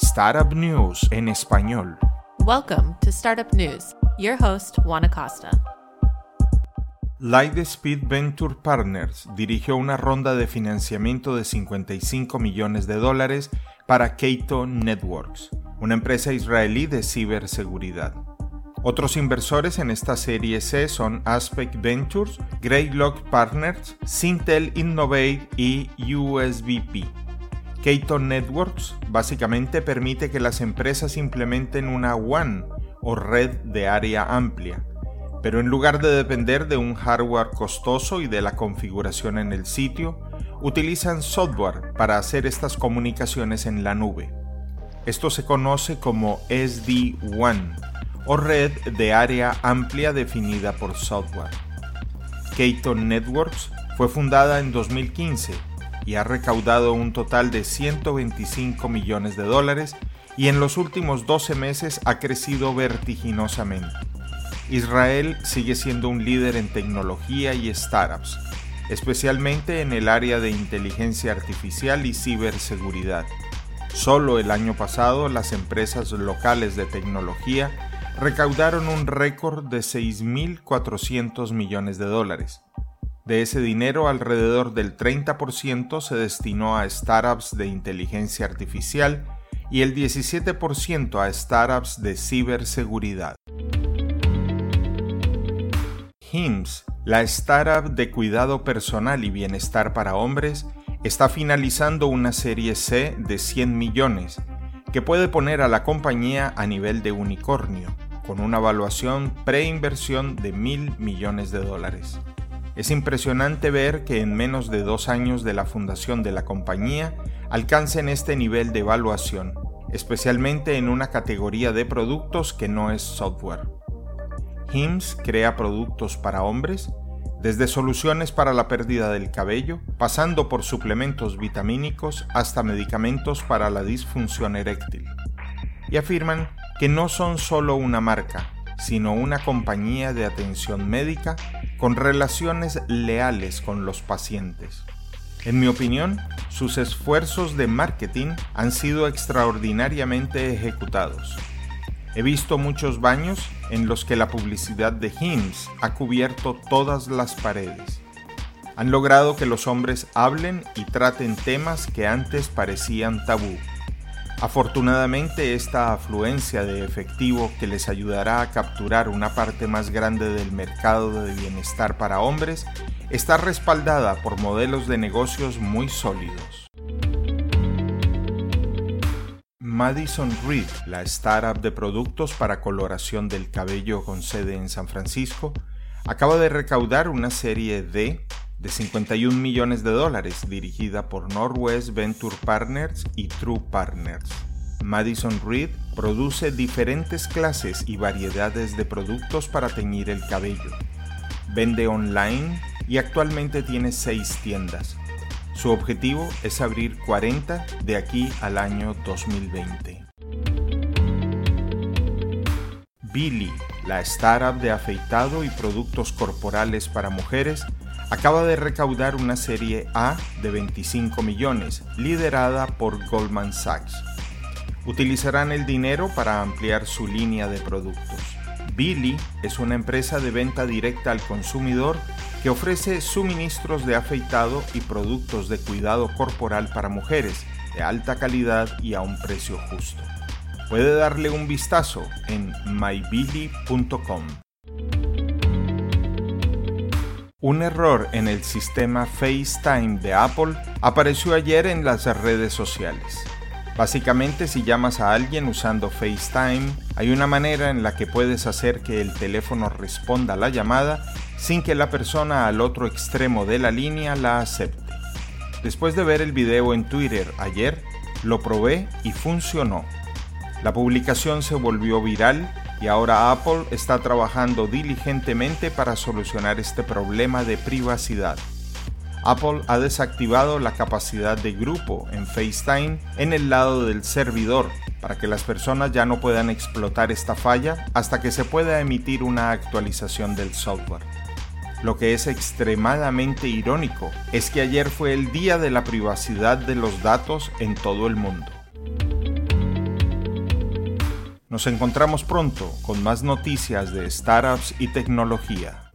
Startup News en español. Welcome to Startup News. Your host, Juan Acosta. Lightspeed Venture Partners dirigió una ronda de financiamiento de 55 millones de dólares para Keito Networks, una empresa israelí de ciberseguridad. Otros inversores en esta serie C son Aspect Ventures, Greylock Partners, Sintel Innovate y USBP. Keito Networks básicamente permite que las empresas implementen una WAN o red de área amplia, pero en lugar de depender de un hardware costoso y de la configuración en el sitio, utilizan software para hacer estas comunicaciones en la nube. Esto se conoce como SD-WAN o red de área amplia definida por software. Keito Networks fue fundada en 2015 y ha recaudado un total de 125 millones de dólares y en los últimos 12 meses ha crecido vertiginosamente. Israel sigue siendo un líder en tecnología y startups, especialmente en el área de inteligencia artificial y ciberseguridad. Solo el año pasado las empresas locales de tecnología recaudaron un récord de 6.400 millones de dólares. De ese dinero, alrededor del 30% se destinó a startups de inteligencia artificial y el 17% a startups de ciberseguridad. HIMSS, la startup de cuidado personal y bienestar para hombres, está finalizando una serie C de 100 millones que puede poner a la compañía a nivel de unicornio con una evaluación preinversión de mil millones de dólares. Es impresionante ver que en menos de dos años de la fundación de la compañía alcancen este nivel de evaluación, especialmente en una categoría de productos que no es software. HIMS crea productos para hombres, desde soluciones para la pérdida del cabello, pasando por suplementos vitamínicos hasta medicamentos para la disfunción eréctil. Y afirman que no son solo una marca, sino una compañía de atención médica con relaciones leales con los pacientes. En mi opinión, sus esfuerzos de marketing han sido extraordinariamente ejecutados. He visto muchos baños en los que la publicidad de HIMSS ha cubierto todas las paredes. Han logrado que los hombres hablen y traten temas que antes parecían tabú Afortunadamente esta afluencia de efectivo que les ayudará a capturar una parte más grande del mercado de bienestar para hombres está respaldada por modelos de negocios muy sólidos. Madison Reed, la startup de productos para coloración del cabello con sede en San Francisco, acaba de recaudar una serie D de 51 millones de dólares dirigida por Northwest Venture Partners y True Partners. Madison Reed produce diferentes clases y variedades de productos para teñir el cabello. Vende online y actualmente tiene 6 tiendas. Su objetivo es abrir 40 de aquí al año 2020. Billy, la startup de afeitado y productos corporales para mujeres, acaba de recaudar una serie A de 25 millones, liderada por Goldman Sachs. Utilizarán el dinero para ampliar su línea de productos. Billy es una empresa de venta directa al consumidor que ofrece suministros de afeitado y productos de cuidado corporal para mujeres de alta calidad y a un precio justo. Puede darle un vistazo en mybilly.com. Un error en el sistema FaceTime de Apple apareció ayer en las redes sociales. Básicamente si llamas a alguien usando FaceTime, hay una manera en la que puedes hacer que el teléfono responda a la llamada sin que la persona al otro extremo de la línea la acepte. Después de ver el video en Twitter ayer, lo probé y funcionó. La publicación se volvió viral y ahora Apple está trabajando diligentemente para solucionar este problema de privacidad. Apple ha desactivado la capacidad de grupo en FaceTime en el lado del servidor para que las personas ya no puedan explotar esta falla hasta que se pueda emitir una actualización del software. Lo que es extremadamente irónico es que ayer fue el día de la privacidad de los datos en todo el mundo. Nos encontramos pronto con más noticias de startups y tecnología.